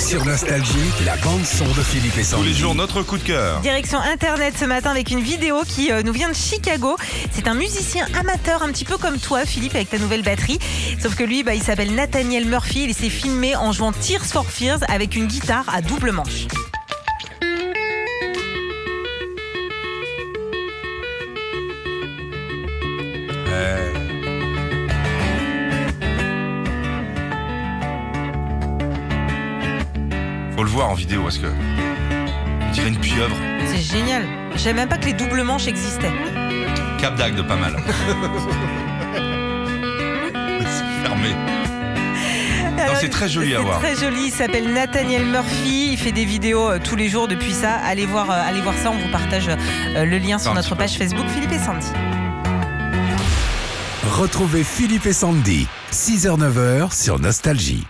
Sur Nostalgie, la bande-son de Philippe et Tous Sandy. les jours, notre coup de cœur. Direction Internet ce matin avec une vidéo qui euh, nous vient de Chicago. C'est un musicien amateur, un petit peu comme toi, Philippe, avec ta nouvelle batterie. Sauf que lui, bah, il s'appelle Nathaniel Murphy. Il s'est filmé en jouant Tears for Fears avec une guitare à double manche. Faut le voir en vidéo parce que. On dirait une pieuvre. C'est génial. Je savais même pas que les doubles manches existaient. Cap d'Agde, de pas mal. c'est fermé. Non, c'est très joli à voir. Très joli. Il s'appelle Nathaniel Murphy. Il fait des vidéos euh, tous les jours depuis ça. Allez voir, euh, allez voir ça. On vous partage euh, le lien sur Un notre peu. page Facebook Philippe et Sandy. Retrouvez Philippe et Sandy, 6h-9h sur Nostalgie.